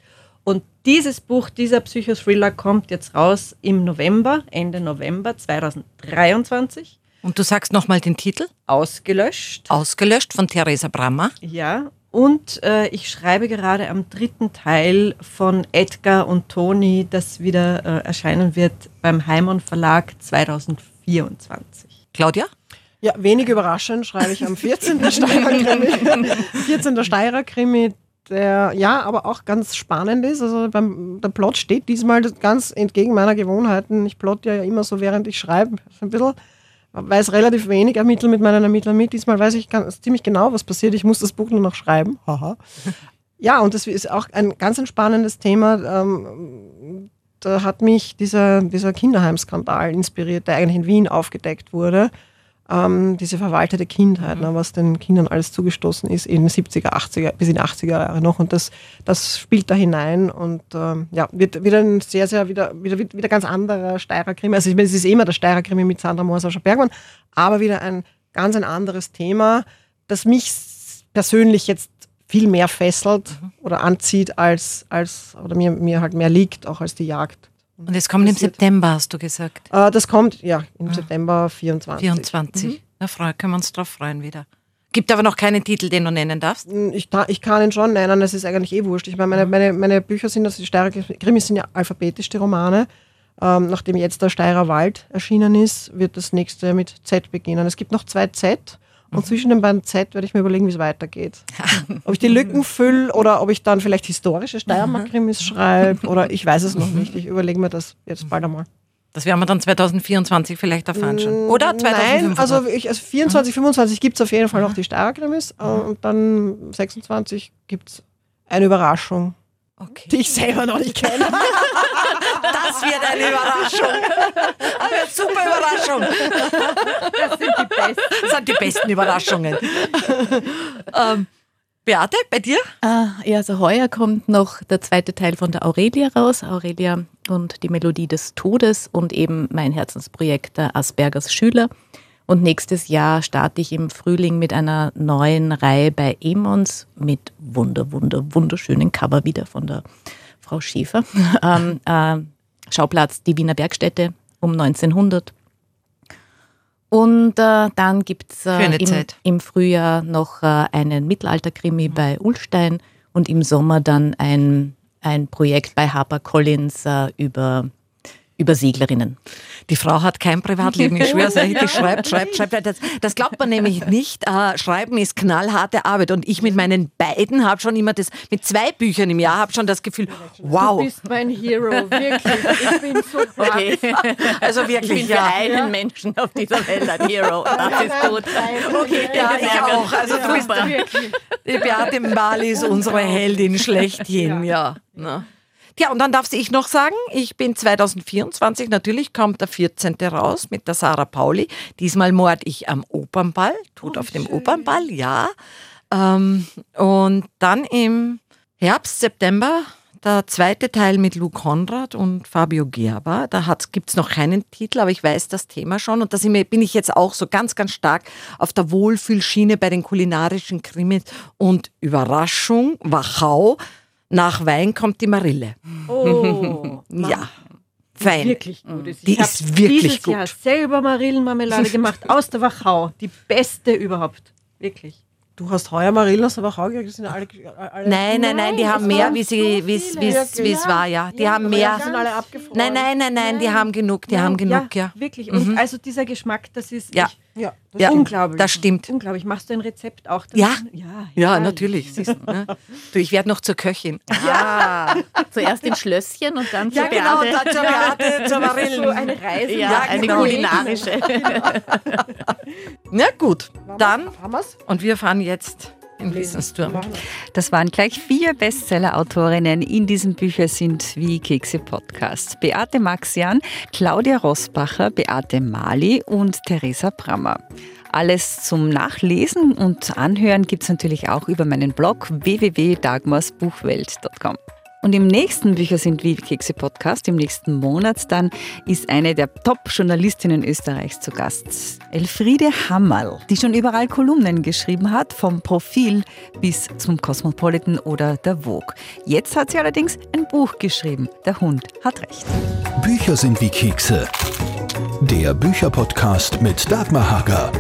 Und dieses Buch, dieser Psychothriller kommt jetzt raus im November, Ende November 2023, Und du sagst nochmal den Titel? ausgelöscht. Ausgelöscht von Theresa Brammer. Ja, und äh, ich schreibe gerade am dritten Teil von Edgar und Toni, das wieder äh, erscheinen wird beim Heimann Verlag 2024. Claudia? Ja, wenig überraschend schreibe ich am 14. (laughs) Steirer Krimi. 14. Steirer Krimi, der ja, aber auch ganz spannend ist. Also beim, der Plot steht diesmal ganz entgegen meiner Gewohnheiten. Ich plotte ja immer so, während ich schreibe. Ein bisschen, weiß relativ wenig, ermittle mit meinen Ermittlern mit. Diesmal weiß ich ganz, ziemlich genau, was passiert. Ich muss das Buch nur noch schreiben. Haha. (laughs) Ja, und das ist auch ein ganz ein spannendes Thema. Ähm, da hat mich dieser, dieser Kinderheimskandal inspiriert, der eigentlich in Wien aufgedeckt wurde. Ähm, diese verwaltete Kindheit, ne, was den Kindern alles zugestoßen ist in den 70er, 80er, bis in die 80er Jahre noch. Und das, das spielt da hinein und ähm, ja, wird wieder ein sehr, sehr, wieder, wieder, wieder ganz anderer Steirer Krimi. Also ich meine, es ist immer der Steirer Krimi mit Sandra Mohr, Sascha Bergmann, aber wieder ein ganz ein anderes Thema, das mich persönlich jetzt viel mehr fesselt oder anzieht als, als oder mir, mir halt mehr liegt, auch als die Jagd. Und es kommt im Passiert. September, hast du gesagt. Äh, das kommt ja im September 24. 24. Na, freu, können wir uns drauf freuen wieder. Gibt aber noch keinen Titel, den du nennen darfst? Hm, ich, ich kann ihn schon nennen, das ist eigentlich eh wurscht. Ich meine, meine, meine, meine Bücher sind, also die Steirer Krimis sind ja alphabetisch, die Romane. Ähm, nachdem jetzt der Steirer Wald erschienen ist, wird das nächste mit Z beginnen. Es gibt noch zwei Z und mhm. zwischen den beiden Z werde ich mir überlegen, wie es weitergeht. (laughs) ob ich die Lücken fülle oder ob ich dann vielleicht historische Steiermark-Krimis schreibe oder ich weiß es noch nicht. Ich überlege mir das jetzt bald einmal. Das werden wir dann 2024 vielleicht erfahren schon. Oder 2025? Nein, also, ich, also 24, 25 gibt es auf jeden Fall noch die Steirer-Krimis äh, und dann 26 gibt es eine Überraschung, okay. die ich selber noch nicht kenne. (laughs) Das wird eine Überraschung. Eine super Überraschung. Das sind die besten, das sind die besten Überraschungen. ähm, Beate, bei dir? Ah, ja, also heuer kommt noch der zweite Teil von der Aurelia raus. Aurelia und die Melodie des Todes und eben mein Herzensprojekt der Aspergers Schüler. Und nächstes Jahr starte ich im Frühling mit einer neuen Reihe bei Emons mit wunder, wunder, wunderschönen Cover wieder von der Frau Schäfer. (laughs) ähm, äh, Schauplatz die Wiener Bergstätte um 1900. Und äh, dann gibt es äh, im, im, Frühjahr noch äh, einen Mittelalterkrimi mhm. bei Ulstein und im Sommer dann ein, ein Projekt bei HarperCollins äh, über über Seglerinnen. Die Frau hat kein Privatleben, ich schwöre euch, die (laughs) schreibt, schreibt, schreibt. Das, das glaubt man nämlich nicht. Äh, Schreiben ist knallharte Arbeit und ich mit meinen beiden habe schon immer das, mit zwei Büchern im Jahr habe schon das Gefühl, wow. Du bist mein Hero, wirklich. Ich bin so (laughs) okay. Also wirklich, ich bin ja. für einen Menschen auf dieser Welt ein Hero. Das ist gut. Okay, ja, ich auch. Also du bist. Die Beate Mali ist unsere Heldin schlechthin, ja. ja. Ja, und dann darf ich noch sagen, ich bin 2024, natürlich kommt der 14. raus mit der Sarah Pauli. Diesmal mord ich am Opernball, tut oh, auf dem schön. Opernball, ja. Ähm, und dann im Herbst, September der zweite Teil mit Lou Konrad und Fabio Gerber. Da gibt es noch keinen Titel, aber ich weiß das Thema schon. Und da bin ich jetzt auch so ganz, ganz stark auf der Wohlfühlschiene bei den kulinarischen Krimis. Und Überraschung, Wachau, nach Wein kommt die Marille. Oh. ja. Fein. Wirklich gut ist. Die ist wirklich dieses gut. Jahr selber Marillenmarmelade (laughs) gemacht aus der Wachau. Die beste überhaupt. Wirklich. Du hast heuer Marillen aus der Wachau gekriegt, sind alle, alle Nein, nein, nein, die haben mehr, wie sie, wie es war, ja. Die ja, haben mehr. Die sind alle abgefroren. Nein, nein, nein, nein, die haben genug, die haben genug, ja. Wirklich. Und mhm. also dieser Geschmack, das ist. Ja. Ich, ja, das ja, unglaublich. Das stimmt. Unglaublich. Machst du ein Rezept auch? Ja. Ja, ja, natürlich. Siehst ne? du, ich werde noch zur Köchin. (laughs) Ja. Zuerst in Schlösschen und dann zur ja, genau, Beate. dann zur Beate, zur Marillen. So eine Reise. Ja, ja eine (laughs) genau. kulinarische. Na gut, dann. Und wir fahren jetzt im Wissensturm. Das waren gleich vier Bestseller-Autorinnen in diesem Bücher sind wie Kekse Podcast. Beate Maxian, Claudia Rossbacher, Beate Mali und Theresa Brammer. Alles zum Nachlesen und Anhören gibt es natürlich auch über meinen Blog www.dagmarsbuchwelt.com. Und im nächsten Bücher sind wie Kekse Podcast, im nächsten Monat dann, ist eine der Top-Journalistinnen Österreichs zu Gast. Elfriede Hammerl, die schon überall Kolumnen geschrieben hat, vom Profil bis zum Cosmopolitan oder der Vogue. Jetzt hat sie allerdings ein Buch geschrieben. Der Hund hat recht. Bücher sind wie Kekse. Der Bücherpodcast mit Dagmar Hager.